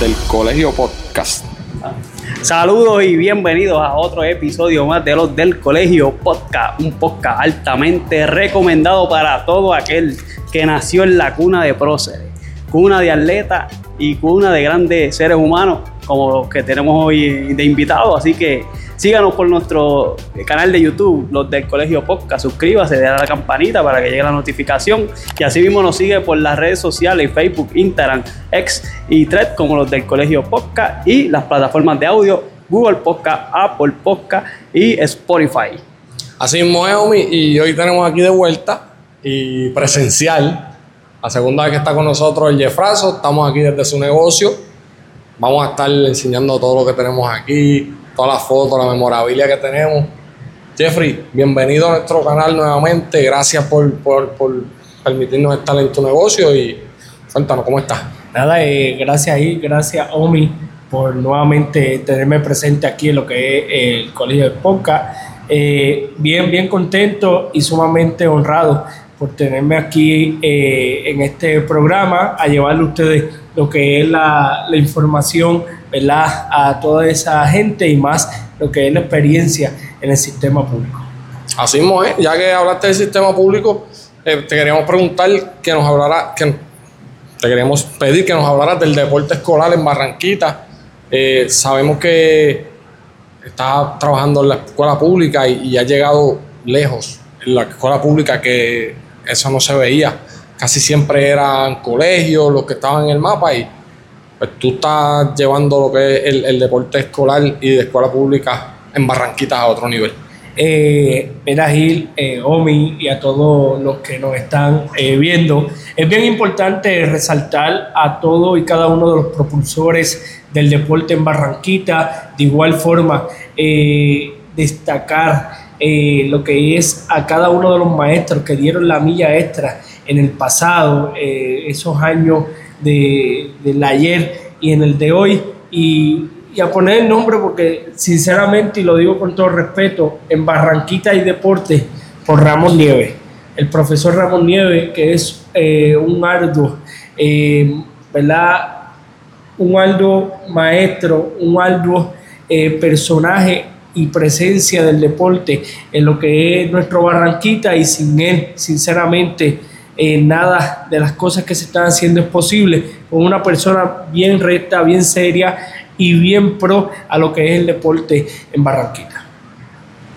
del Colegio Podcast. Saludos y bienvenidos a otro episodio más de los del Colegio Podcast, un podcast altamente recomendado para todo aquel que nació en la cuna de próceres, cuna de atletas y cuna de grandes seres humanos como los que tenemos hoy de invitados. Así que síganos por nuestro canal de YouTube, los del Colegio Podcast. Suscríbase, dale a la campanita para que llegue la notificación. Y así mismo nos sigue por las redes sociales, Facebook, Instagram, X y Thread, como los del Colegio Podcast y las plataformas de audio, Google Podcast, Apple Podcast y Spotify. Así mismo es, Omi, y hoy tenemos aquí de vuelta y presencial. La segunda vez que está con nosotros el Jeffrazo, estamos aquí desde su negocio Vamos a estar enseñando todo lo que tenemos aquí, todas las fotos, la memorabilia que tenemos. Jeffrey, bienvenido a nuestro canal nuevamente. Gracias por, permitirnos estar en tu negocio y cuéntanos cómo estás. Nada, eh, gracias ahí, gracias Omi por nuevamente tenerme presente aquí en lo que es el Colegio de Poca. Eh, bien, bien contento y sumamente honrado por tenerme aquí en este programa a llevarle a ustedes lo que es la, la, información ¿verdad? a toda esa gente y más lo que es la experiencia en el sistema público. Así mismo ya que hablaste del sistema público, eh, te queríamos preguntar que nos hablara, que te queríamos pedir que nos hablaras del deporte escolar en Barranquita. Eh, sabemos que estás trabajando en la escuela pública y, y has llegado lejos en la escuela pública que eso no se veía casi siempre eran colegios los que estaban en el mapa y pues tú estás llevando lo que es el, deporte escolar y de escuela pública en Barranquitas a otro nivel. Eh, mira Gil, eh, Omi y a todos los que nos están eh, viendo, es bien importante resaltar a todos y cada uno de los propulsores del deporte en Barranquita, de igual forma eh, lo que es a cada uno de los maestros que dieron la milla extra en el pasado, eh, esos años de, del ayer y en el de hoy, y, a poner el nombre porque sinceramente, y lo digo con todo respeto, en Barranquita hay deporte por Ramón Nieves, el profesor Ramón Nieves, que es eh, un arduo, ¿verdad? Un arduo maestro, un arduo personaje y presencia del deporte en lo que es nuestro Barranquita y sin él, sinceramente, eh, nada de las cosas que se están haciendo es posible con una persona bien recta, bien seria y bien pro a lo que es el deporte en Barranquita.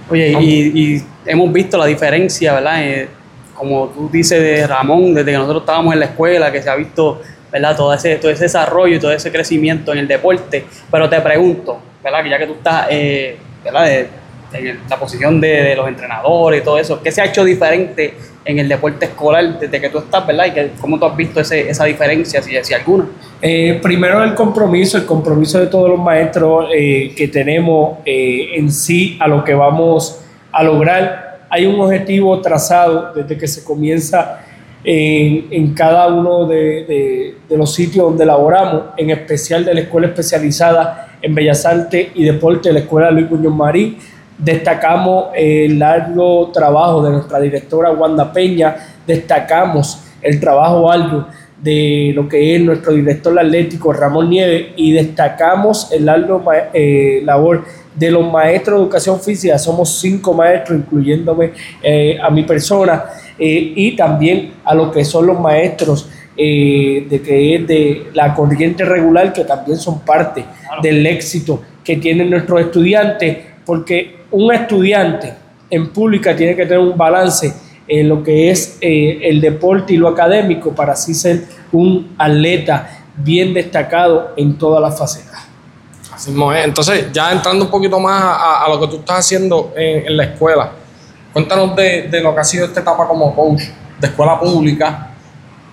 Oye, y, hemos visto la diferencia, ¿verdad? Eh, como tú dices de Ramón, desde que nosotros estábamos en la escuela, que se ha visto, ¿verdad? Todo ese, todo ese desarrollo y todo ese crecimiento en el deporte. Pero te pregunto, ¿verdad? Que ya que tú estás, eh, ¿verdad? en la posición de, los entrenadores y todo eso, ¿qué se ha hecho diferente en el deporte escolar desde que tú estás, verdad? Y cómo tú has visto esa diferencia, si, si alguna. Eh, primero el compromiso, el compromiso de todos los maestros eh, que tenemos eh, en sí a lo que vamos a lograr. Hay un objetivo trazado desde que se comienza en, en cada uno de, de, de, los sitios donde laboramos, en especial de la Escuela Especializada en Bellas Artes y Deporte de la Escuela Luis Muñoz Marín. Destacamos el largo trabajo de nuestra directora Wanda Peña, destacamos el trabajo algo de lo que es nuestro director atlético Ramón Nieves. Y destacamos el largo eh, labor de los maestros de educación física, somos cinco maestros, incluyéndome eh, a mi persona, eh, y también a lo que son los maestros de que es de la corriente regular, que también son parte del éxito que tienen nuestros estudiantes, porque un estudiante en pública tiene que tener un balance en lo que es eh, el deporte y lo académico para así ser un atleta bien destacado en todas las facetas. Así es. Entonces, ya entrando un poquito más a, lo que tú estás haciendo en, la escuela, cuéntanos de, de, lo que ha sido esta etapa como coach de escuela pública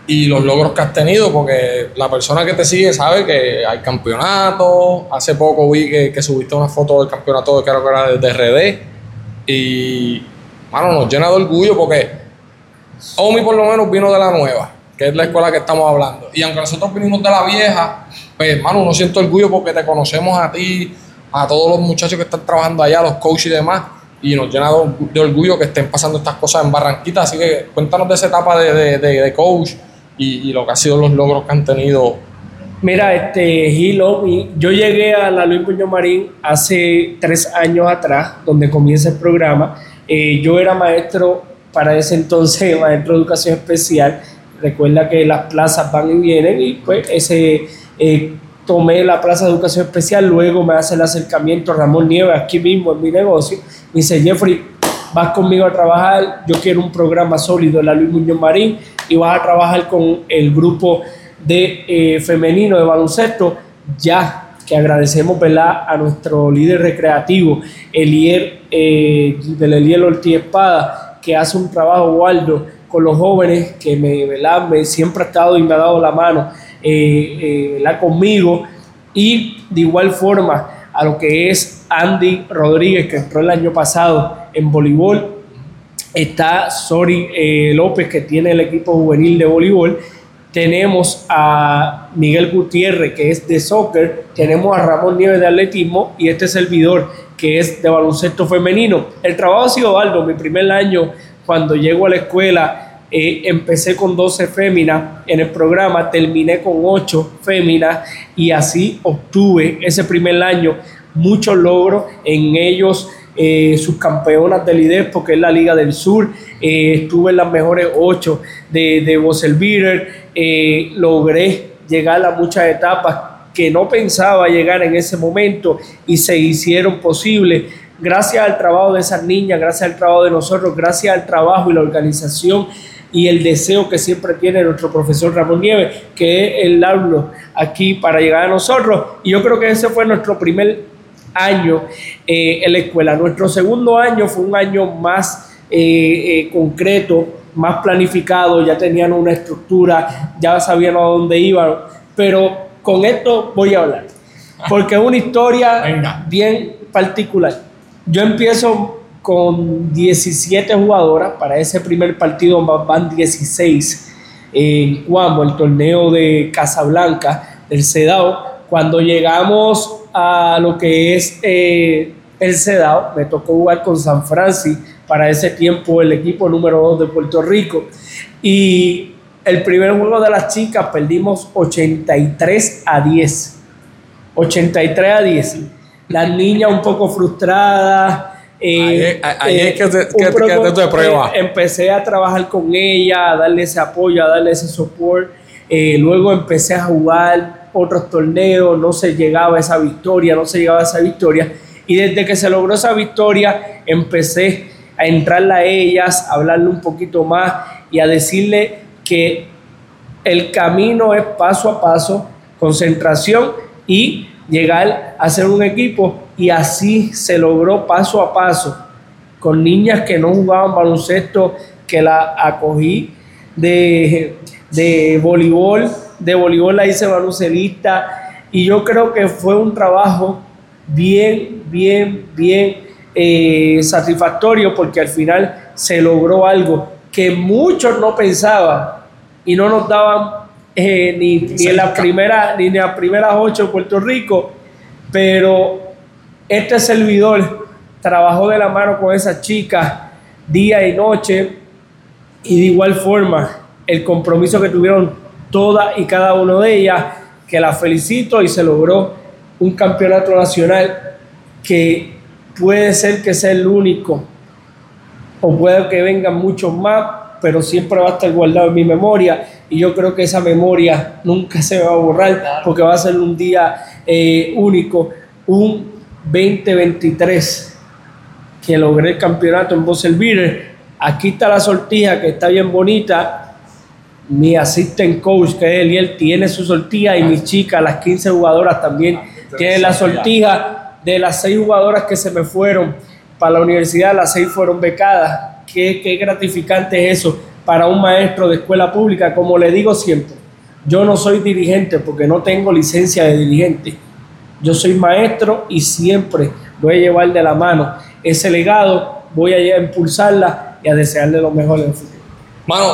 y los logros que has tenido, porque la persona que te sigue sabe que hay campeonatos. Hace poco vi que, subiste una foto del campeonato, creo que era de DRD. Y, mano, nos llena de orgullo porque Omi por lo menos vino de la nueva, que es la escuela que estamos hablando. Y aunque nosotros vinimos de la vieja, pues, hermano, uno siente orgullo porque te conocemos a ti, a todos los muchachos que están trabajando allá, los coaches y demás. Y nos llena de orgullo que estén pasando estas cosas en Barranquita. Así que cuéntanos de esa etapa de, de, de coach y, lo que ha sido los logros que han tenido Mira, este Hilo, yo llegué a la Luis Muñoz Marín hace tres años atrás, donde comienza el programa. Eh, yo era maestro para ese entonces, maestro de educación especial. Recuerda que las plazas van y vienen y pues ese eh, tomé la plaza de educación especial, luego me hace el acercamiento Ramón Nieves aquí mismo en mi negocio. Me dice, Jeffrey, vas conmigo a trabajar, yo quiero un programa sólido en la Luis Muñoz Marín y vas a trabajar con el grupo de eh, femenino de baloncesto, ya que agradecemos ¿verdad? a nuestro líder recreativo, Elier, eh, del Elier Ortiz Espada, que hace un trabajo, Waldo, con los jóvenes, que me, ¿verdad? me siempre ha estado y me ha dado la mano eh, eh conmigo, y de igual forma a lo que es Andy Rodríguez, que entró el año pasado en voleibol, está Sori eh, López, que tiene el equipo juvenil de voleibol, tenemos a Miguel Gutiérrez, que es de soccer, tenemos a Ramón Nieves de atletismo y este servidor, que es de baloncesto femenino. El trabajo ha sido alto. Mi primer año, cuando llego a la escuela, eh, empecé con 12 féminas en el programa, terminé con 8 féminas y así obtuve ese primer año muchos logros en ellos eh, sus campeonas del IDES, porque es la Liga del Sur. Eh, estuve en las mejores ocho de, de eh, logré llegar a muchas etapas que no pensaba llegar en ese momento y se hicieron posibles gracias al trabajo de esas niñas, gracias al trabajo de nosotros, gracias al trabajo y la organización y el deseo que siempre tiene nuestro profesor Ramón Nieves, que es el hablo aquí para llegar a nosotros. Y yo creo que ese fue nuestro primer año eh, en la escuela. Nuestro segundo año fue un año más eh, eh, concreto, más planificado, ya tenían una estructura, ya sabían a dónde iban, pero con esto voy a hablar, porque es una historia bien particular. Yo empiezo con 17 jugadoras, para ese primer partido van 16 en Cuamo, el torneo de Casablanca, del CEDAO. Cuando llegamos a lo que es eh, el CEDAW, me tocó jugar con San Francisco, para ese tiempo el equipo número 2 de Puerto Rico. Y el primer juego de las chicas perdimos 83 a 10. 83 a 10. Las niñas un poco frustradas. Eh, ahí, es que, te, que, prueba. Eh, empecé a trabajar con ella, a darle ese apoyo, a darle ese soporte. luego empecé a jugar otros torneos, no se llegaba a esa victoria, no se llegaba a esa victoria. Y desde que se logró esa victoria, empecé a entrarle a ellas, a hablarle un poquito más y a decirle que el camino es paso a paso, concentración y llegar a ser un equipo. Y así se logró paso a paso con niñas que no jugaban baloncesto, que la acogí de, de voleibol de voleibol la hice baloncelista y yo creo que fue un trabajo bien, bien, bien eh, satisfactorio porque al final se logró algo que muchos no pensaban y no nos daban eh, ni, en la primera, ni en las primeras ocho en Puerto Rico, pero este servidor trabajó de la mano con esas chicas día y noche y de igual forma el compromiso que tuvieron todas y cada una de ellas, que la felicito y se logró un campeonato nacional que puede ser que sea el único o puede que vengan muchos más, pero siempre va a estar guardado en mi memoria y yo creo que esa memoria nunca se va a borrar porque va a ser un día eh, único, un 2023 que logré el campeonato en Bosselville. Aquí está la sortija que está bien bonita mi assistant coach, que es él tiene su sortija y mis chicas, las 15 jugadoras también tienen la sortija. De las 6 jugadoras que se me fueron para la universidad, las 6 fueron becadas. Qué, qué gratificante es eso para un maestro de escuela pública, como le digo siempre. Yo no soy dirigente porque no tengo licencia de dirigente. Yo soy maestro y siempre voy a llevar de la mano ese legado, voy a impulsarla y a desearle lo mejor en el futuro. Mano,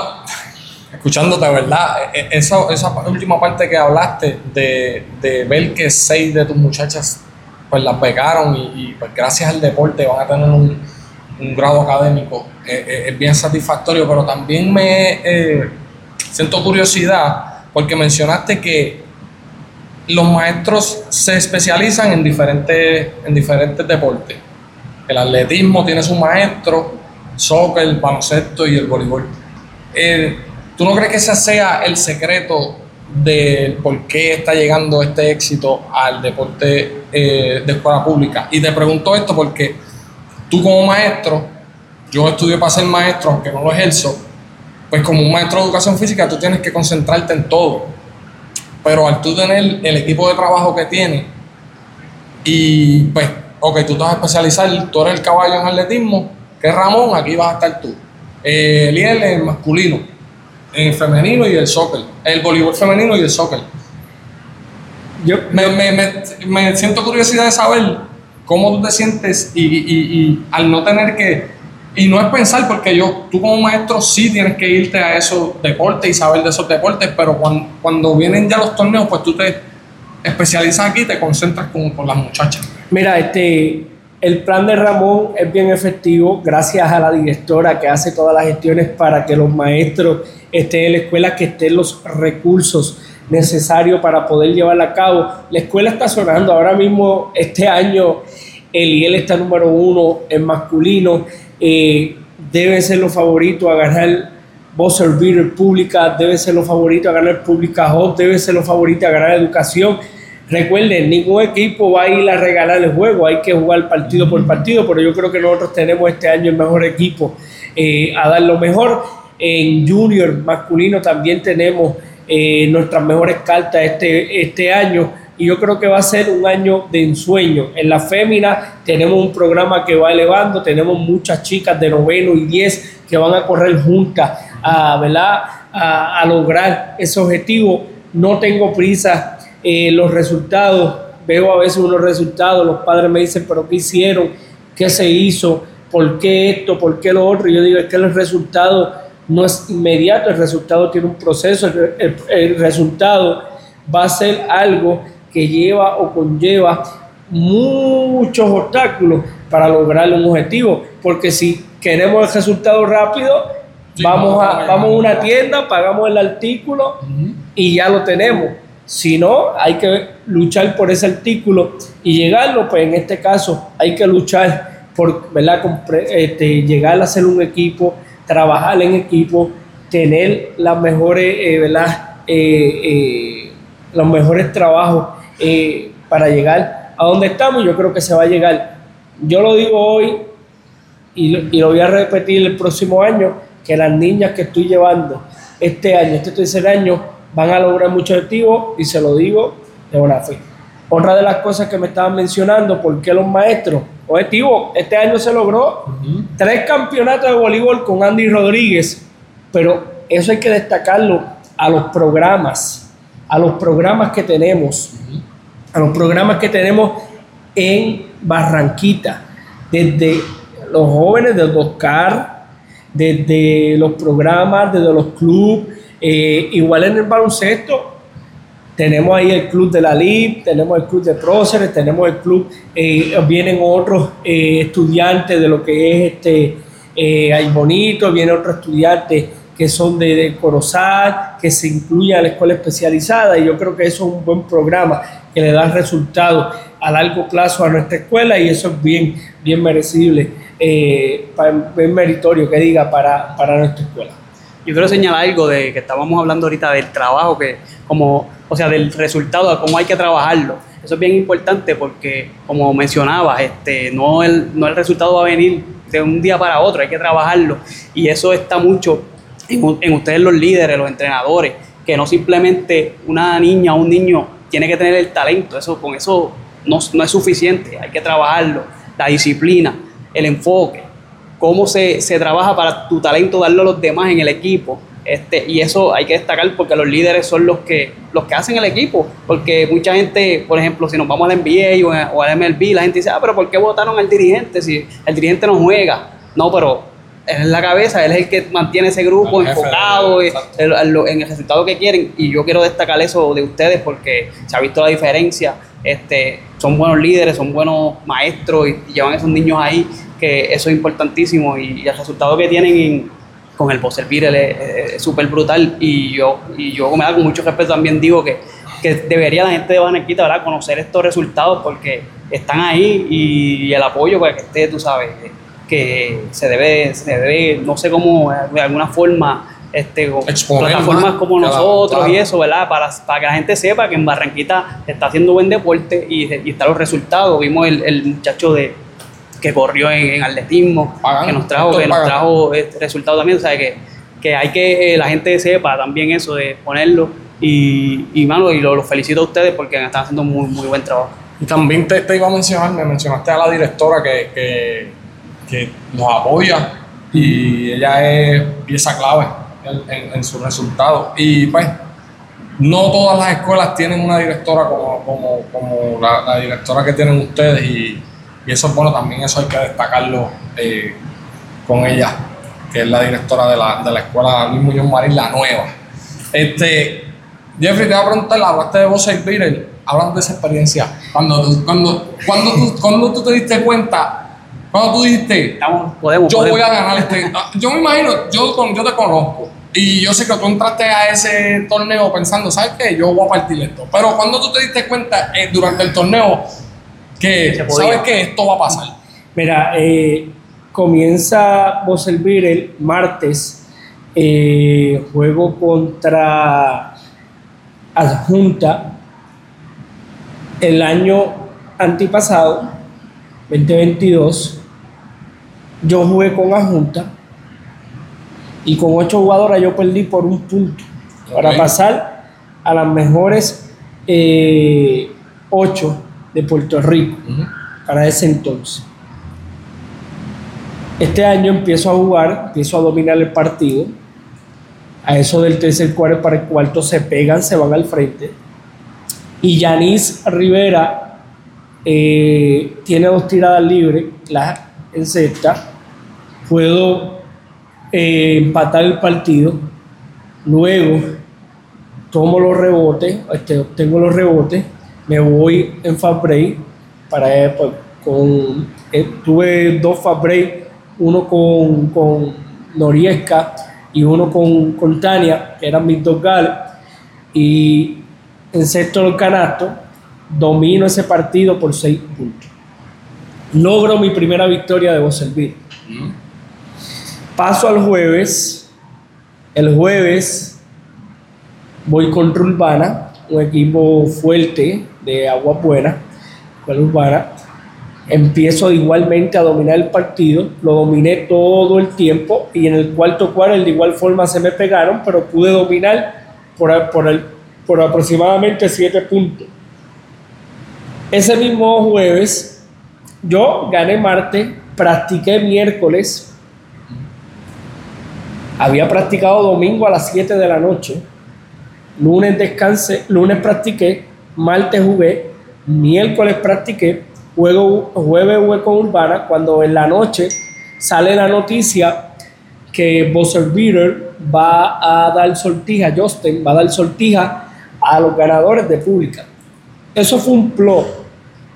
escuchándote, ¿verdad? E, e, esa, última parte que hablaste de, ver que seis de tus muchachas pues las becaron y, pues gracias al deporte van a tener un, grado académico, eh, eh, es bien satisfactorio, pero también me eh, siento curiosidad porque mencionaste que los maestros se especializan en diferentes, en diferentes deportes. El atletismo tiene su maestro, soccer, el baloncesto y el voleibol. ¿Tú no crees que ese sea el secreto de por qué está llegando este éxito al deporte eh, de escuela pública? Y te pregunto esto porque tú como maestro, yo estudio para ser maestro, aunque no lo ejerzo, pues como un maestro de educación física tú tienes que concentrarte en todo. Pero al tú tener el equipo de trabajo que tienes y pues, ok, tú te vas a especializar, tú eres el caballo en atletismo, que Ramón, aquí vas a estar tú. Eh, Eliel el masculino, en el femenino y el soccer, el voleibol femenino y el soccer. Yo me, me, me, me siento curiosidad de saber cómo tú te sientes y, y, y al no tener que y no es pensar, porque yo, tú como maestro sí tienes que irte a esos deportes y saber de esos deportes, pero cuando, cuando vienen ya los torneos, pues tú te especializas aquí y te concentras con, con las muchachas. Mira, este, el plan de Ramón es bien efectivo gracias a la directora que hace todas las gestiones para que los maestros estén en la escuela, que estén los recursos necesarios para poder llevarla a cabo. La escuela está sonando ahora mismo, este año, el IEL está número uno en masculino eh, deben ser los favoritos a ganar Buzzer Beater Pública, deben ser los favoritos a ganar Pública Hub, deben ser los favoritos a ganar Educación. Recuerden, ningún equipo va a ir a regalar el juego, hay que jugar partido por partido, pero yo creo que nosotros tenemos este año el mejor equipo eh, a dar lo mejor. En Junior masculino también tenemos eh, nuestras mejores cartas este, este año y yo creo que va a ser un año de ensueño. En la fémina tenemos un programa que va elevando, tenemos muchas chicas de noveno y diez que van a correr juntas a, ¿verdad? a, lograr ese objetivo. No tengo prisa, eh, los resultados, veo a veces unos resultados, los padres me dicen, pero ¿qué hicieron? ¿Qué se hizo? ¿Por qué esto? ¿Por qué lo otro? Y yo digo, es que el resultado no es inmediato, el resultado tiene un proceso, el, el resultado va a ser algo que lleva o conlleva muchos obstáculos para lograr un objetivo, porque si queremos el resultado rápido, vamos, a, vamos a una tienda, pagamos el artículo y ya lo tenemos. Si no, hay que luchar por ese artículo y llegarlo, pues en este caso hay que luchar por ¿verdad? Este, llegar a ser un equipo, trabajar en equipo, tener las mejores, eh, ¿verdad? Eh, eh, los mejores trabajos para llegar a donde estamos. Yo creo que se va a llegar. Yo lo digo hoy y, lo voy a repetir el próximo año, que las niñas que estoy llevando este año, este tercer año, van a lograr muchos objetivos y se lo digo de buena fe. Otra de las cosas que me estaban mencionando, ¿por qué los maestros? Objetivo, este año se logró tres campeonatos de voleibol con Andy Rodríguez, pero eso hay que destacarlo a los programas, a los programas que tenemos a los programas que tenemos en Barranquita, desde los jóvenes del Oscar, desde los programas, desde los clubes, eh, igual en el baloncesto, tenemos ahí el club de la LIB, tenemos el club de próceres, tenemos el club, eh, vienen otros eh, estudiantes de lo que es este, hay bonito, vienen otros estudiantes que son de, de Corozal, que se incluyen a la escuela especializada y yo creo que eso es un buen programa que le da resultado a largo plazo a nuestra escuela y eso es bien, bien merecible, eh, bien meritorio que diga para, para nuestra escuela. Yo quiero señalar algo de que estábamos hablando ahorita del trabajo, que como, o sea, del resultado, de cómo hay que trabajarlo. Eso es bien importante porque, como mencionabas, este, no, el, no el resultado va a venir de un día para otro, hay que trabajarlo. Y eso está mucho en, ustedes los líderes, los entrenadores, que no simplemente una niña o un niño tiene que tener el talento, eso, con eso no, es suficiente, hay que trabajarlo, la disciplina, el enfoque, cómo se, trabaja para tu talento darlo a los demás en el equipo. Este, y eso hay que destacar porque los líderes son los que, los que hacen el equipo. Porque mucha gente, por ejemplo, si nos vamos al NBA o, o al MLB, la gente dice, ah, pero ¿por qué votaron al dirigente si el dirigente no juega? No, pero él es la cabeza, él es el que mantiene ese grupo enfocado en, el resultado que quieren. Y yo quiero destacar eso de ustedes porque se ha visto la diferencia. Este, son buenos líderes, son buenos maestros y, llevan esos niños ahí, que eso es importantísimo. Y, el resultado que tienen con el Poser es súper brutal. Y yo, y yo, me da con mucho respeto, también digo que, que debería la gente de Barranquita ¿verdad? conocer estos resultados porque están ahí y, el apoyo para que esté, tú sabes, que se debe, se debe, no sé cómo, de alguna forma, este, plataformas como nosotros y eso, ¿verdad? Para, para que la gente sepa que en Barranquita está haciendo buen deporte y, y están los resultados. Vimos el, el muchacho de que corrió en, atletismo, que nos trajo, que nos trajo este resultado también, o sea que, que hay que eh, la gente sepa también eso de ponerlo y, y mano, y lo, felicito a ustedes porque están haciendo muy, muy buen trabajo. Y también te, te iba a mencionar, me mencionaste a la directora que, que, que nos apoya y ella es pieza clave en, en, sus resultados. Y pues, no todas las escuelas tienen una directora como, como, como la, la, directora que tienen ustedes y, y, eso es bueno, también eso hay que destacarlo eh, con ella, que es la directora de la, de la escuela Luis Muñoz Marín, la nueva. Este, Jeffrey, te voy a preguntar, hablaste de vos Beatle, hablando de esa experiencia. Cuando, cuando, cuando, tú, cuando tú te diste cuenta, cuando tú dijiste, podemos, yo voy a ganar este. Ah, yo me imagino, yo, yo te conozco. Y yo sé que tú entraste a ese torneo pensando, ¿sabes qué? Yo voy a partir esto. Pero cuando tú te diste cuenta eh, durante el torneo que, ¿sabes que Esto va a pasar. Mira, eh, comienza Boselvir el martes. Eh, juego contra adjunta el año antipasado, 2022, yo jugué con adjunta y con ocho jugadoras yo perdí por un punto para pasar a las mejores eh, ocho de Puerto Rico para ese entonces. Este año empiezo a jugar, empiezo a dominar el partido a eso del tercer cuarto para el cuarto se pegan, se van al frente. Y Yanis Rivera eh, tiene dos tiradas libres, las sexta Puedo eh, empatar el partido. Luego tomo los rebotes, este, obtengo los rebotes, me voy en fast break para eh, pues, con tuve dos fast break, uno con, con Noriesca y uno con, con Tania, que eran mis dos gales, y en sexto el canasto, domino ese partido por seis puntos. Logro mi primera victoria de Boselvir. Paso al jueves. El jueves voy contra Urbana, un equipo fuerte de agua buena, con Urbana empiezo igualmente a dominar el partido, lo dominé todo el tiempo y en el cuarto cuarto de igual forma se me pegaron, pero pude dominar por, por, el, por aproximadamente 7 puntos. Ese mismo jueves yo gané martes, practiqué miércoles, había practicado domingo a las 7 de la noche, lunes descansé, lunes practiqué, martes jugué, miércoles practiqué, juego, jueves Hueco Urbana, cuando en la noche sale la noticia que Buzzer Beater va a dar sortija, Justin va a dar sortija a los ganadores de pública. Eso fue un plot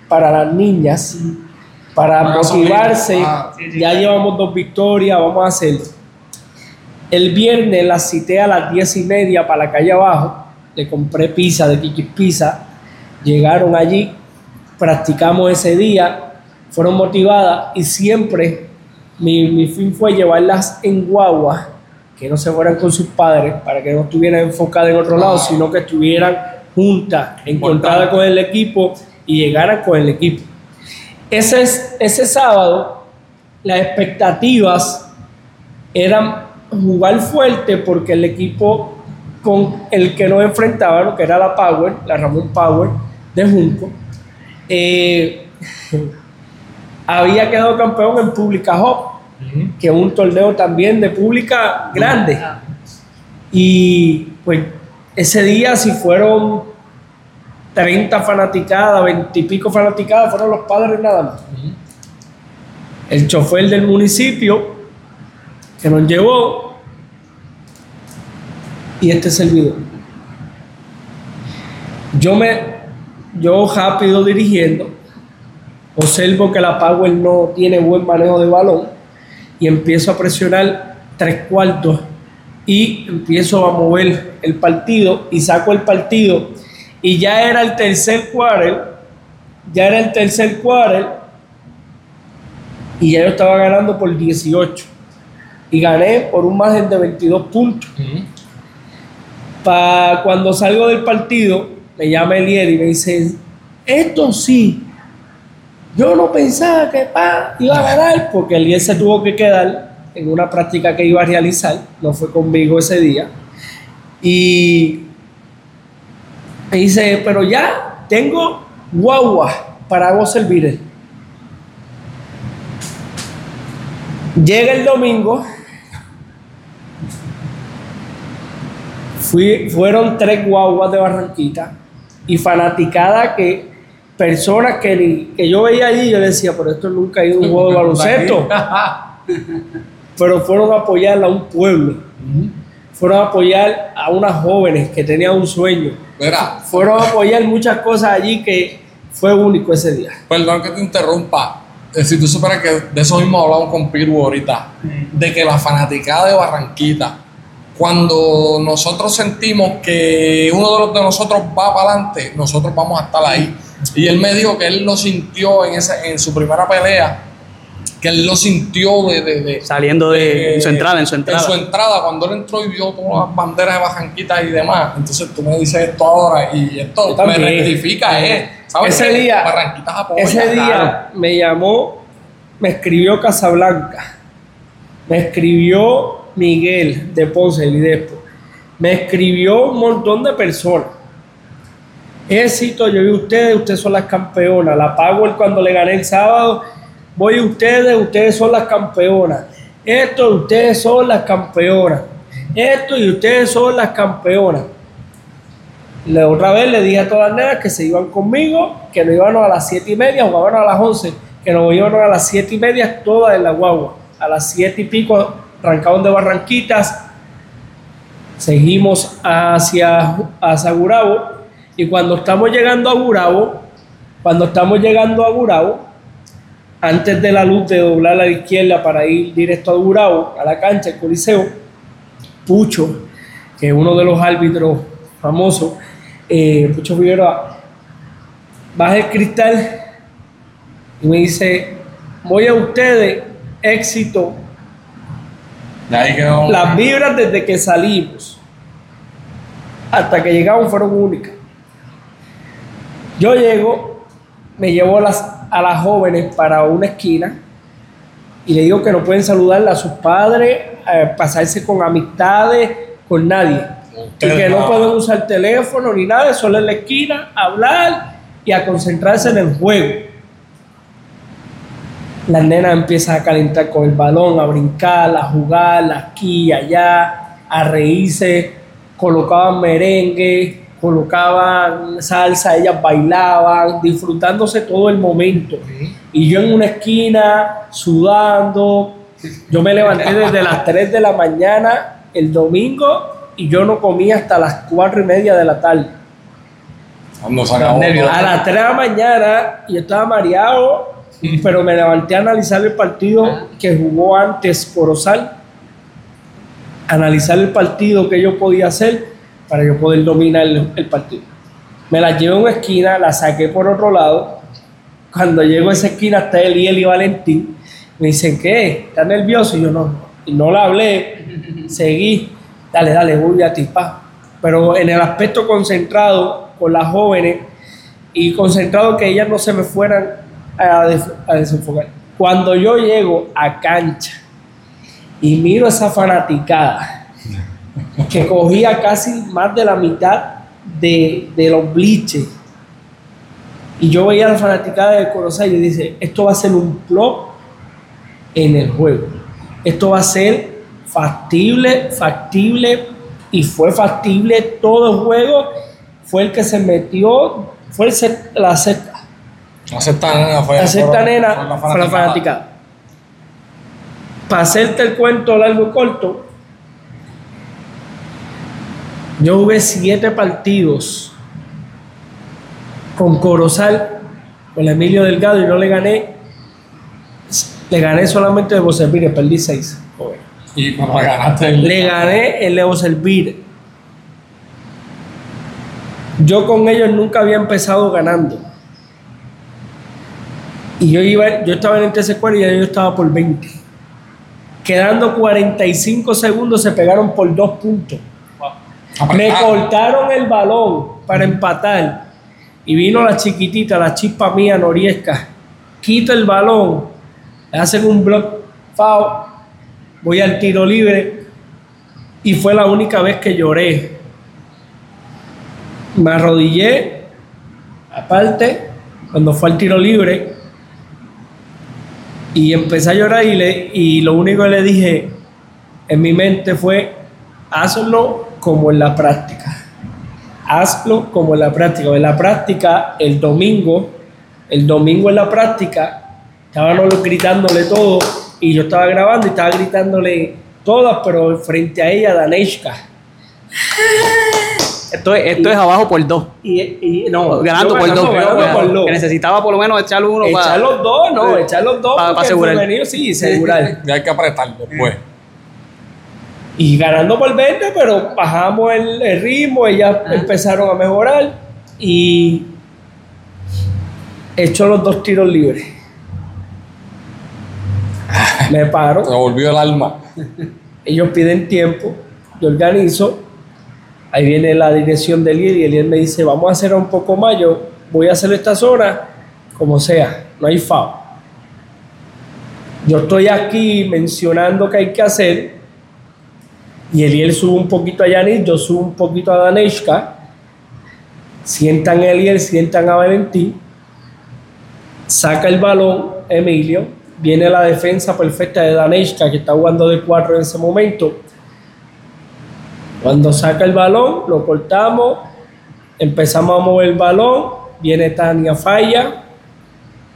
para las niñas, para motivarse. Ah, ya llevamos dos victorias, vamos a hacerlo. El viernes las cité a las diez y media para la calle abajo. Le compré pizza de Kiki Pizza. Llegaron allí, practicamos ese día, fueron motivadas y siempre mi, mi fin fue llevarlas en guagua, que no se fueran con sus padres, para que no estuvieran enfocadas en otro lado, sino que estuvieran juntas, encontradas con el equipo y llegaran con el equipo. Ese, ese sábado, las expectativas eran jugar fuerte porque el equipo con el que nos enfrentaban, que era la Power, la Ramón Power de Junco, eh, había quedado campeón en Pública Hop, que es un torneo también de pública grande. Y pues ese día si fueron 30 fanaticadas, 20 y pico fanaticadas, fueron los padres nada más. El chofer del municipio que nos llevó y este servidor. Yo me yo rápido dirigiendo, observo que la Power no tiene buen manejo de balón y empiezo a presionar tres cuartos y empiezo a mover el partido y saco el partido Y ya era el tercer quarter, ya era el tercer quarter, y ya yo estaba ganando por 18. Y gané por un margen de 22 puntos. Pa cuando salgo del partido, me llama Eliel y me dice, esto sí, yo no pensaba que pa, iba a ganar, porque Eliel se tuvo que quedar en una práctica que iba a realizar, no fue conmigo ese día. Y me dice, pero ya tengo guagua para vos servir. Llega el domingo, fui, fueron tres guaguas de Barranquita y fanaticada que personas que, que yo veía allí, yo decía, pero esto nunca ha ido a un juego de baloncesto. pero fueron a apoyar a un pueblo. Fueron a apoyar a unas jóvenes que tenían un sueño. Fueron a apoyar muchas cosas allí que fue único ese día. Perdón que te interrumpa. Eh, si tú supieras que de eso mismo hablamos con Piru ahorita, de que la fanaticada de Barranquita, cuando nosotros sentimos que uno de los de nosotros va para adelante, nosotros vamos a estar ahí. Y él me dijo que él lo sintió en, ese, en su primera pelea, que él lo sintió de... Saliendo de, su entrada, en su entrada. En su entrada, cuando él entró y vio todas las banderas de Barranquita y demás. Entonces tú me dices esto ahora y esto me rectifica, ¿eh? Ese día, ese día me llamó, me escribió Casablanca, me escribió Miguel de Ponce, el Lidespo, me escribió un montón de personas. Éxito, yo vi ustedes, ustedes son las campeonas. La Power cuando le gané el sábado, voy a ustedes, ustedes son las campeonas. Esto, ustedes son las campeonas. Esto y ustedes son las campeonas. La otra vez le dije a todas las nenas que se iban conmigo, que nos íbamos a las 7 y media, jugaban a las 11, que nos íbamos a las 7 y media todas en la guagua. A las 7 y pico arrancaban de Barranquitas, seguimos hacia, hacia Gurabo y cuando estamos llegando a Gurabo, cuando estamos llegando a Gurabo, antes de la luz de doblar a la izquierda para ir directo a Gurabo, a la cancha, el Coliseo, Pucho, que es uno de los árbitros famosos, eh, Pucho Figueroa, baja el cristal y me dice, voy a ustedes, éxito. Las vibras desde que salimos hasta que llegamos fueron únicas. Yo llego, me llevo a las, a las jóvenes para una esquina y le digo que no pueden saludarle a sus padres, eh, pasarse con amistades, con nadie que no pueden usar teléfono ni nada, solo en la esquina, hablar y a concentrarse en el juego. Las nenas empiezan a calentar con el balón, a brincar, a jugar, aquí y allá, a reírse, colocaban merengue, colocaban salsa, ellas bailaban, disfrutándose todo el momento. Y yo en una esquina, sudando, yo me levanté desde las 3 de la mañana el domingo y yo no comí hasta las cuatro y media de la tarde. Cuando se acabó. A las 3 de la mañana yo estaba mareado, pero me levanté a analizar el partido que jugó antes Corozal, analizar el partido que yo podía hacer para yo poder dominar el, partido. Me la llevé a una esquina, la saqué por otro lado. Cuando llego a esa esquina está Eliel y Valentín. Me dicen, ¿qué? ¿Estás nervioso? Y yo no. Y no la hablé. Seguí dale, dale, voy a ti, Pero en el aspecto concentrado con las jóvenes y concentrado que ellas no se me fueran a, desenfocar. Cuando yo llego a cancha y miro esa fanaticada que cogía casi más de la mitad de, los bliches y yo veía la fanaticada de Corozal y dice, esto va a ser un plot en el juego. Esto va a ser factible, factible, y fue factible todo el juego. Fue el que se metió, fue el la sexta nena fue nena fue la fanática. Para hacerte el cuento largo y corto, yo jugué siete partidos con Corozal, con Emilio Delgado y no le gané. Le gané solamente de Boseville, perdí seis. Y ganaste Le gané el Leo Servir. Yo con ellos nunca había empezado ganando. Y yo iba, yo estaba en el tercer cuarto y yo estaba por 20. Quedando 45 segundos se pegaron por dos puntos. Me cortaron el balón para empatar. Y vino la chiquitita, la chispa mía, Noriesca. Quita el balón, le hacen un block foul, voy al tiro libre. Y fue la única vez que lloré. Me arrodillé, aparte, cuando fue al tiro libre. Y empecé a llorar y, le, y lo único que le dije en mi mente fue, hazlo como en la práctica. Hazlo como en la práctica. En la práctica, el domingo, el domingo en la práctica, estaban gritándole todo y yo estaba grabando y estaba gritándole todas, pero frente a ella, Daneshka. Esto es, esto es abajo por dos. Y, y no, ganando por dos. ganando por dos. Que necesitaba por lo menos echar uno Echar para. los dos, no, echar los dos. para- para el asegurar. femenino sí, asegurar. Y hay que apretar después. Y ganando por 20, pero bajamos el, el ritmo, ellas empezaron a mejorar y echó los dos tiros libres. Me Se paro, volvió el alma. ellos piden tiempo, yo organizo, ahí viene la dirección del Eliel y Eliel me dice, vamos a hacer un poco más, yo voy a hacer esta zona como sea, no hay FAO. Yo estoy aquí mencionando que hay que hacer y Eliel sube un poquito a Yanis, yo subo un poquito a Daneshka, sientan Eliel, sientan a Valentín, saca el balón Emilio, viene la defensa perfecta de Daneshka que está jugando de cuatro en ese momento. Cuando saca el balón, lo cortamos, empezamos a mover el balón, viene Tania Falla,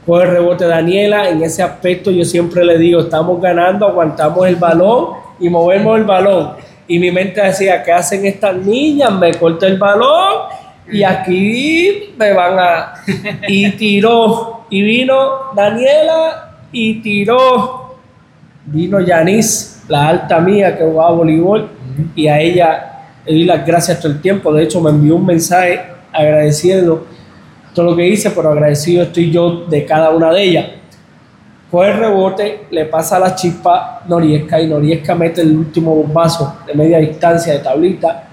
coge el rebote Daniela, en ese aspecto yo siempre le digo, estamos ganando, aguantamos el balón y movemos el balón. Y mi mente decía, ¿qué hacen estas niñas? Me corta el balón y aquí me van a... Y tiró, y vino Daniela y tiró. Vino Yanis, la alta mía que jugaba voleibol, y a ella le di las gracias todo el tiempo. De hecho, me envió un mensaje agradeciendo todo lo que hice, pero agradecido estoy yo de cada una de ellas. Coge el rebote, le pasa la chispa Noriesca y Noriesca mete el último bombazo de media distancia de tablita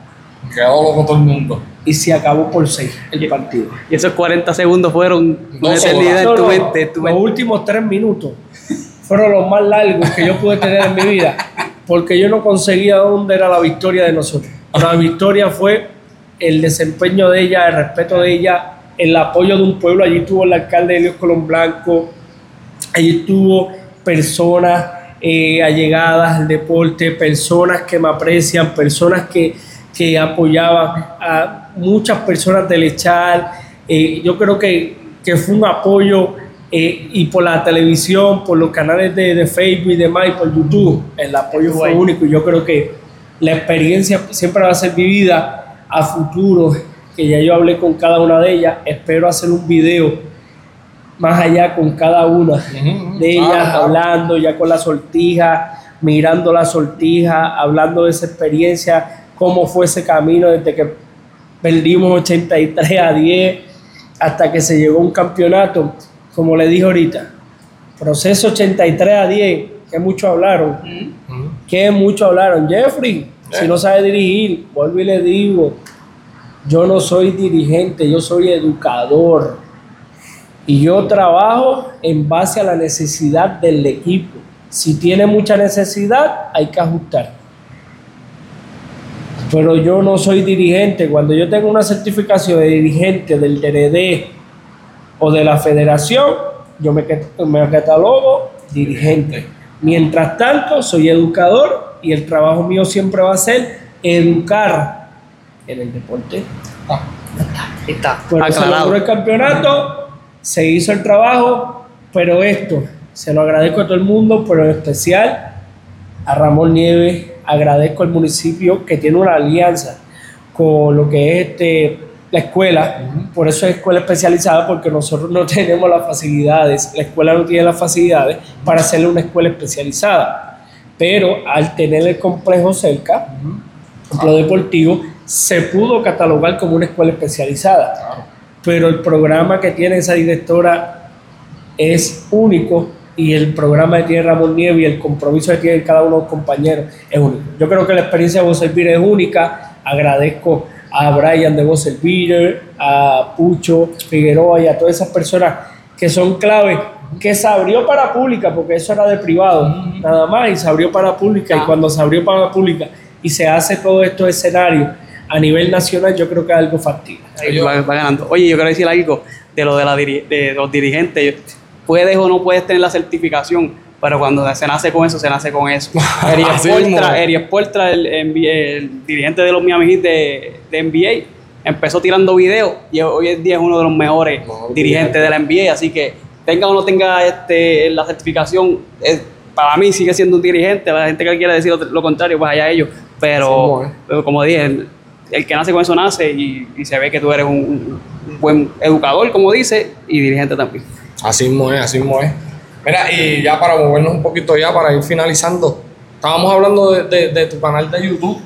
Quedó loco todo el mundo. y se acabó por seis el partido. Y esos 40 segundos fueron una eternidad en tu mente. los últimos tres minutos fueron los más largos que yo pude tener en mi vida, porque yo no conseguía dónde era la victoria de nosotros. La victoria fue el desempeño de ella, el respeto de ella, el apoyo de un pueblo. Allí estuvo el alcalde Elios Colón Blanco, allí estuvo personas eh, allegadas al deporte, personas que me aprecian, personas que, que apoyaban a muchas personas del Echar. Eh, yo creo que, que fue un apoyo eh, y por la televisión, por los canales de, de Facebook y demás, y por YouTube, el apoyo fue único. y Yo creo que la experiencia siempre va a ser vivida a futuro, que ya yo hablé con cada una de ellas. Espero hacer un video más allá con cada una de ellas, hablando ya con la sortija, mirando la sortija, hablando de esa experiencia, cómo fue ese camino desde que perdimos 83 a 10 hasta que se llegó a un campeonato, como le dije ahorita, proceso 83 a 10, que mucho hablaron, que mucho hablaron. Jeffrey, si no sabe dirigir, vuelvo y le digo, yo no soy dirigente, yo soy educador. Y yo trabajo en base a la necesidad del equipo. Si tiene mucha necesidad, hay que ajustar. Pero yo no soy dirigente. Cuando yo tengo una certificación de dirigente del DND o de la federación, yo me, me catalogo dirigente. Mientras tanto, soy educador y el trabajo mío siempre va a ser educar en el deporte. Ah, Ahí está. Logró el campeonato, se hizo el trabajo, pero esto, se lo agradezco a todo el mundo, pero en especial a Ramón Nieves, agradezco al municipio que tiene una alianza con lo que es este, la escuela, por eso es escuela especializada, porque nosotros no tenemos las facilidades, la escuela no tiene las facilidades para hacerle una escuela especializada, pero al tener el complejo cerca, complejo deportivo, se pudo catalogar como una escuela especializada. Pero el programa que tiene esa directora es único y el programa que tiene Ramón Nieves y el compromiso que tiene cada uno de los compañeros es único. Yo creo que la experiencia de Voz es única. Agradezco a Brian de Voz a Pucho Figueroa y a todas esas personas que son clave, que se abrió para pública, porque eso era de privado, nada más, y se abrió para pública, y ah. cuando se abrió para pública y se hace todo estos escenarios a nivel nacional, yo creo que es algo factible. Va, ganando. Oye, yo quiero decir algo de lo de, la de los dirigentes. Puedes o no puedes tener la certificación, pero cuando se nace con eso, se nace con eso. Eric Portra, el, el, dirigente de los Miami Heat de, de NBA, empezó tirando videos y hoy en día es uno de los mejores dirigentes de la NBA, así que tenga o no tenga este, la certificación, para mí sigue siendo un dirigente, la gente que quiere decir lo, contrario, pues allá ellos, pero, como dije, el, que nace con eso nace y, se ve que tú eres un, buen educador, como dice, y dirigente también. Así mismo es, así mismo es. Mira, y ya para movernos un poquito ya, para ir finalizando, estábamos hablando de, tu canal de YouTube.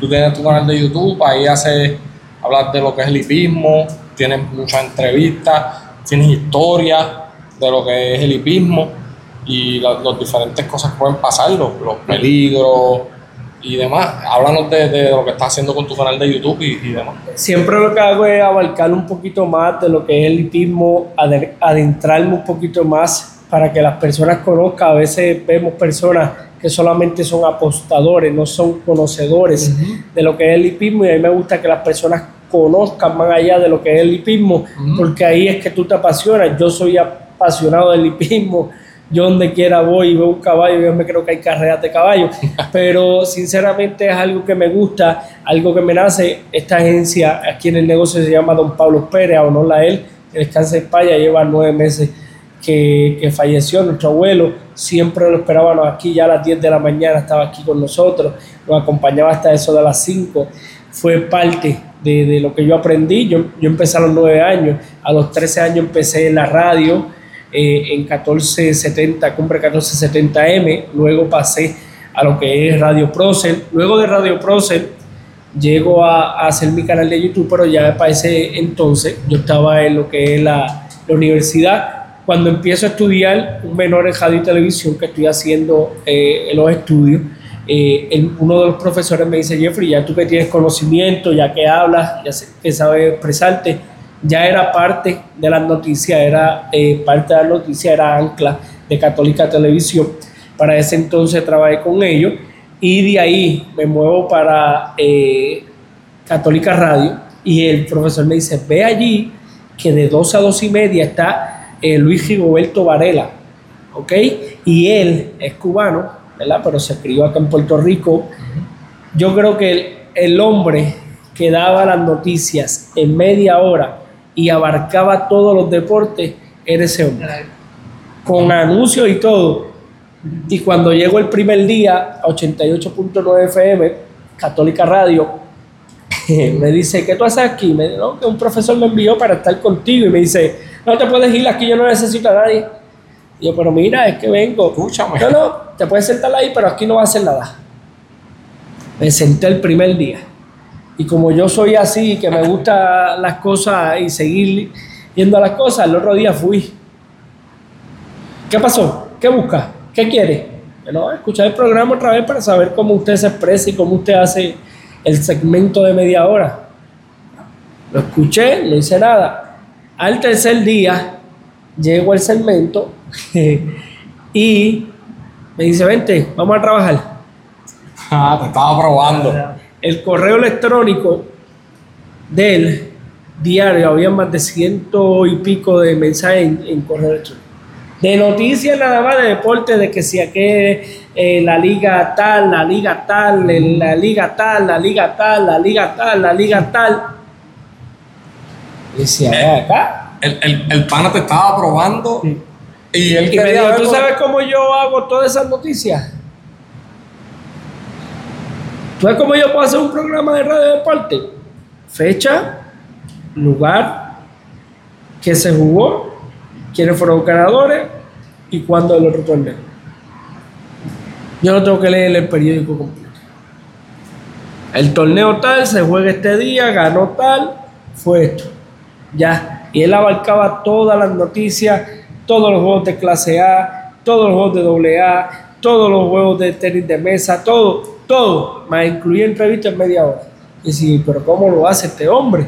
Tú tienes tu canal de YouTube, ahí haces, hablar de lo que es el hipismo, tienes muchas entrevistas, tienes historias de lo que es el hipismo y las diferentes cosas que pueden pasar, los, peligros y demás. Háblanos de, lo que estás haciendo con tu canal de YouTube y, y, demás. Siempre lo que hago es abarcar un poquito más de lo que es el hipismo, adentrarme un poquito más para que las personas conozcan. A veces vemos personas que solamente son apostadores, no son conocedores de lo que es el hipismo y a mí me gusta que las personas conozcan más allá de lo que es el hipismo, porque ahí es que tú te apasionas. Yo soy apasionado del hipismo. Yo donde quiera voy y veo un caballo, yo me creo que hay carreras de caballo, pero sinceramente es algo que me gusta, algo que me nace. Esta agencia aquí en el negocio se llama Don Pablo Pérez, a honor a él, que descansa en España, lleva nueve meses que, falleció nuestro abuelo, siempre lo esperábamos aquí, ya a las 10 de la mañana estaba aquí con nosotros, nos acompañaba hasta eso de las 5, fue parte de, lo que yo aprendí, yo, yo, empecé a los 9 años, a los 13 años empecé en la radio, eh, en 1470, Cumbre 1470M, luego pasé a lo que es Radio Procel, luego de Radio Procel llego a, hacer mi canal de YouTube, pero ya para ese entonces yo estaba en lo que es la, la universidad, cuando empiezo a estudiar un menor en radio y televisión que estoy haciendo eh, en los estudios, eh, uno de los profesores me dice, Jeffrey, ya tú que tienes conocimiento, ya que hablas, ya que sabes expresarte, ya era parte de las noticias, era eh, parte de las noticias, era ancla de Católica Televisión. Para ese entonces trabajé con ellos y de ahí me muevo para Católica Radio y el profesor me dice, ve allí que de dos a dos y media está eh, Luis Rigoberto Varela, ¿ok? Y él es cubano, ¿verdad? Pero se crió acá en Puerto Rico. Yo creo que el, hombre que daba las noticias en media hora y abarcaba todos los deportes era ese hombre. Con anuncios y todo. Y cuando llegó el primer día a 88.9 FM, Católica Radio, me dice, ¿qué tú haces aquí? Me dice, que un profesor me envió para estar contigo y me dice, no te puedes ir aquí, yo no necesito a nadie. Y yo, pero mira, es que vengo. Escúchame. No, no, te puedes sentar ahí, pero aquí no va a hacer nada. Me senté el primer día. Y como yo soy así, que me gustan las cosas y seguir yendo a las cosas, el otro día fui. ¿Qué pasó? ¿Qué busca? ¿Qué quiere? Bueno, escuchar el programa otra vez para saber cómo usted se expresa y cómo usted hace el segmento de media hora. Lo escuché, no hice nada al tercer día, llego al segmento y me dice, vente, vamos a trabajar. Ah, te estaba probando. El correo electrónico del diario, había más de ciento y pico de mensajes en, correo electrónico. De noticias nada más de deporte, de que si aquí eh, la liga tal, la liga tal, la liga tal, la liga tal, la liga tal, la liga tal decía, acá. El, el, el, pana te estaba probando y él y me dijo, ¿tú sabes cómo yo hago todas esas noticias? ¿Tú sabes cómo yo puedo hacer un programa de radio de deporte? Fecha, lugar, que se jugó, quiénes fueron los ganadores y cuándo el otro torneo. Yo no tengo que leer el periódico completo. el torneo tal, se juega este día, ganó tal, fue esto. Ya. Y él abarcaba todas las noticias, todos los juegos de clase A, todos los juegos de doble A, todos los juegos de tenis de mesa, todo, todo. Me incluía entrevistas en media hora. Y sí, pero ¿cómo lo hace este hombre?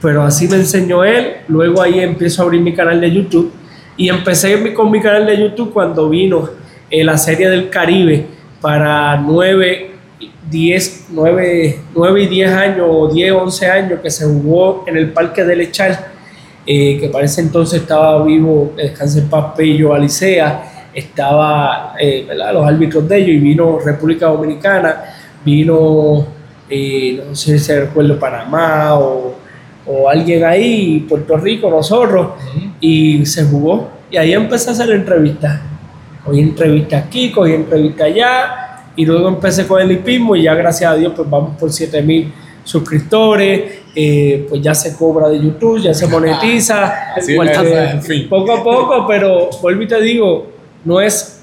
Pero así me enseñó él. Luego ahí empiezo a abrir mi canal de YouTube. Y empecé con mi canal de YouTube cuando vino eh, la serie del Caribe para 9, 10, 9, 9 y 10 años o 10, 11 años que se jugó en el Parque del Echal, eh, que para ese entonces estaba vivo, descanse en paz, Pello Alicea, estaba eh, los árbitros de ellos y vino República Dominicana, vino, eh, no sé si recuerdo, Panamá o, o, alguien ahí, Puerto Rico, nosotros, y se jugó. Y ahí empecé a hacer entrevistas. Cogí entrevistas aquí, cogí entrevistas allá, y luego empecé con el hipismo y ya gracias a Dios pues vamos por 7000 suscriptores, eh, pues ya se cobra de YouTube, ya se monetiza, poco a poco, pero vuelvo y te digo, no es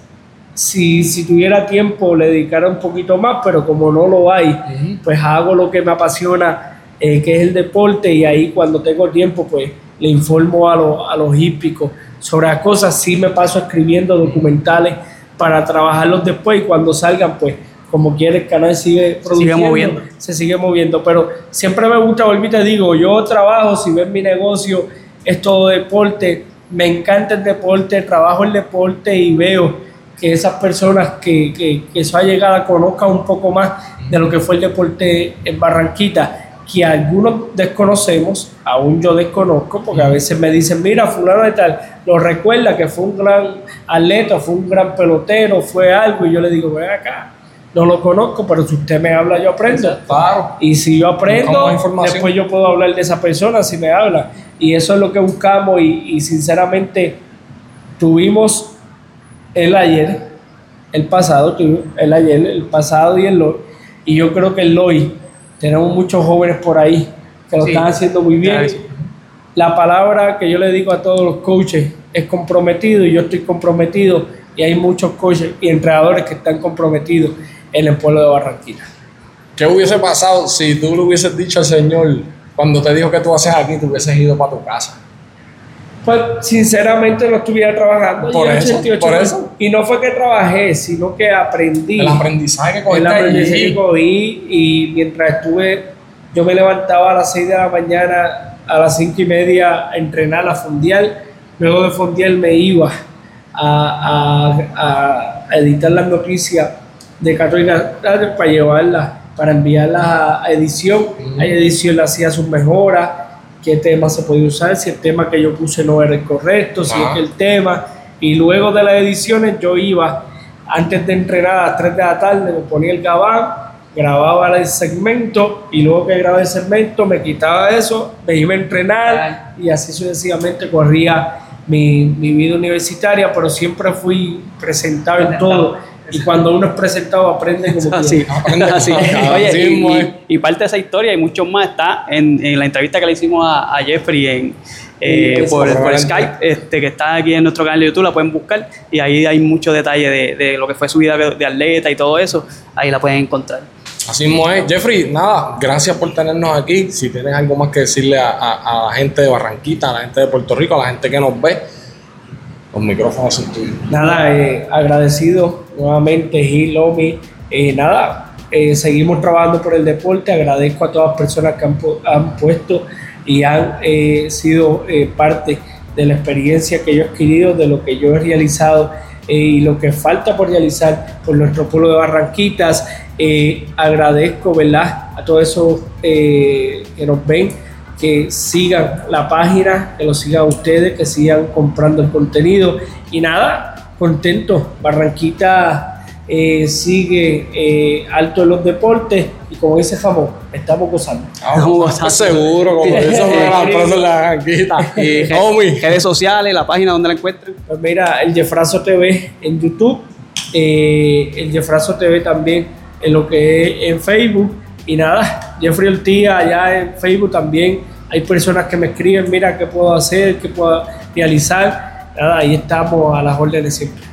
si, si tuviera tiempo le dedicara un poquito más, pero como no lo hay, pues hago lo que me apasiona, eh, que es el deporte, y ahí cuando tengo tiempo, pues le informo a, a los hípicos sobre las cosas, sí me paso escribiendo documentales para trabajarlos después y cuando salgan, pues como quiere el canal sigue produciendo, sigue moviendo. se sigue moviendo, pero siempre me gusta, volver te digo, yo trabajo, si ven mi negocio, es todo deporte, me encanta el deporte, trabajo el deporte y veo que esas personas que, que, que eso ha llegado conozcan un poco más de lo que fue el deporte en Barranquita que algunos desconocemos, aún yo desconozco, porque a veces me dicen, mira, fulano de tal, lo recuerda que fue un gran atleta, fue un gran pelotero, fue algo, y yo le digo, ven acá, no lo conozco, pero si usted me habla, yo aprendo. Claro. Y si yo aprendo, después yo puedo hablar de esa persona si me habla. Y eso es lo que buscamos y, y sinceramente tuvimos el ayer, el pasado, el ayer, el pasado y el hoy, y yo creo que el hoy tenemos muchos jóvenes por ahí que lo están haciendo muy bien. La palabra que yo le digo a todos los coaches es comprometido y yo estoy comprometido y hay muchos coaches y entrenadores que están comprometidos en el pueblo de Barranquilla. ¿Qué hubiese pasado si tú le hubieses dicho al Señor cuando te dijo que tú haces aquí, tú hubieses ido para tu casa? Pues sinceramente no estuviera trabajando. Por, eso, por eso. Y no fue que trabajé, sino que aprendí. El aprendizaje que cogí. El aprendizaje que cogí y mientras estuve, yo me levantaba a las 6 de la mañana, a las 5 y media a entrenar, a fondear. Luego de fondear me iba a, a, a editar las noticias de Carolina para llevarlas, para enviarlas a edición. A edición le hacía sus mejoras qué tema se puede usar, si el tema que yo puse no era el correcto, si es que el tema. Y luego de las ediciones yo iba, antes de entrenar a las 3 de la tarde, me ponía el gabán, grababa el segmento y luego que grababa el segmento me quitaba eso, me iba a entrenar y así sucesivamente corría mi, mi vida universitaria, pero siempre fui presentado en todo y cuando uno es presentado aprende como así, así. Oye, y, parte de esa historia y mucho más está en, en la entrevista que le hicimos a, Jeffrey en, eh, por, Skype, este, que está aquí en nuestro canal de YouTube, la pueden buscar y ahí hay mucho detalle de, de lo que fue su vida de, atleta y todo eso, ahí la pueden encontrar. Así mismo es. Jeffrey, nada, gracias por tenernos aquí. Si tienes algo más que decirle a, a, la gente de Barranquita, a la gente de Puerto Rico, a la gente que nos ve, los micrófonos son tuyos. Nada, eh, agradecido nuevamente, Gil, Omi. Eh, nada, eh, seguimos trabajando por el deporte. Agradezco a todas las personas que han, puesto y han sido parte de la experiencia que yo he adquirido, de lo que yo he realizado y lo que falta por realizar por nuestro pueblo de Barranquitas. agradezco, ¿verdad?, a todos esos que nos ven que sigan la página, que lo sigan ustedes, que sigan comprando el contenido. Y nada, contento. Barranquita eh, sigue eh, alto en los deportes y como dice Jamón, estamos gozando. Estamos gozando. Seguro, como eso la Barranquita. Y redes sociales, la página donde la encuentran. Pues mira, el Jefrazo TV en YouTube, eh, el Jefrazo TV también en lo que es en Facebook. Y nada, Jeffrey Ortiz allá en Facebook también hay personas que me escriben, mira qué puedo hacer, qué puedo realizar. Nada, ahí estamos a las órdenes siempre.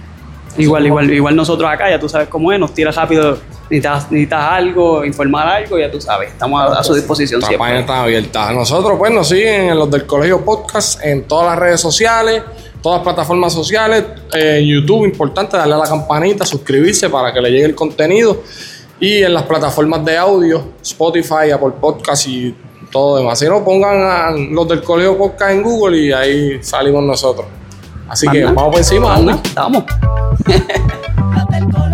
Igual, igual, igual nosotros acá, ya tú sabes cómo es, nos tira rápido necesitas, necesitas algo, informar algo, ya tú sabes, estamos a, a su disposición La siempre. página está abierta. Nosotros, pues, nos siguen en los del Colegio Podcast en todas las redes sociales, todas las plataformas sociales, eh, YouTube, importante, darle a la campanita, suscribirse para que le llegue el contenido. Y en las plataformas de audio, Spotify, Apple Podcast y todo demás. Si no, pongan a los del Colegio Podcast en Google y ahí salimos nosotros. Así que vamos por encima, Manda, Andy. Colegio.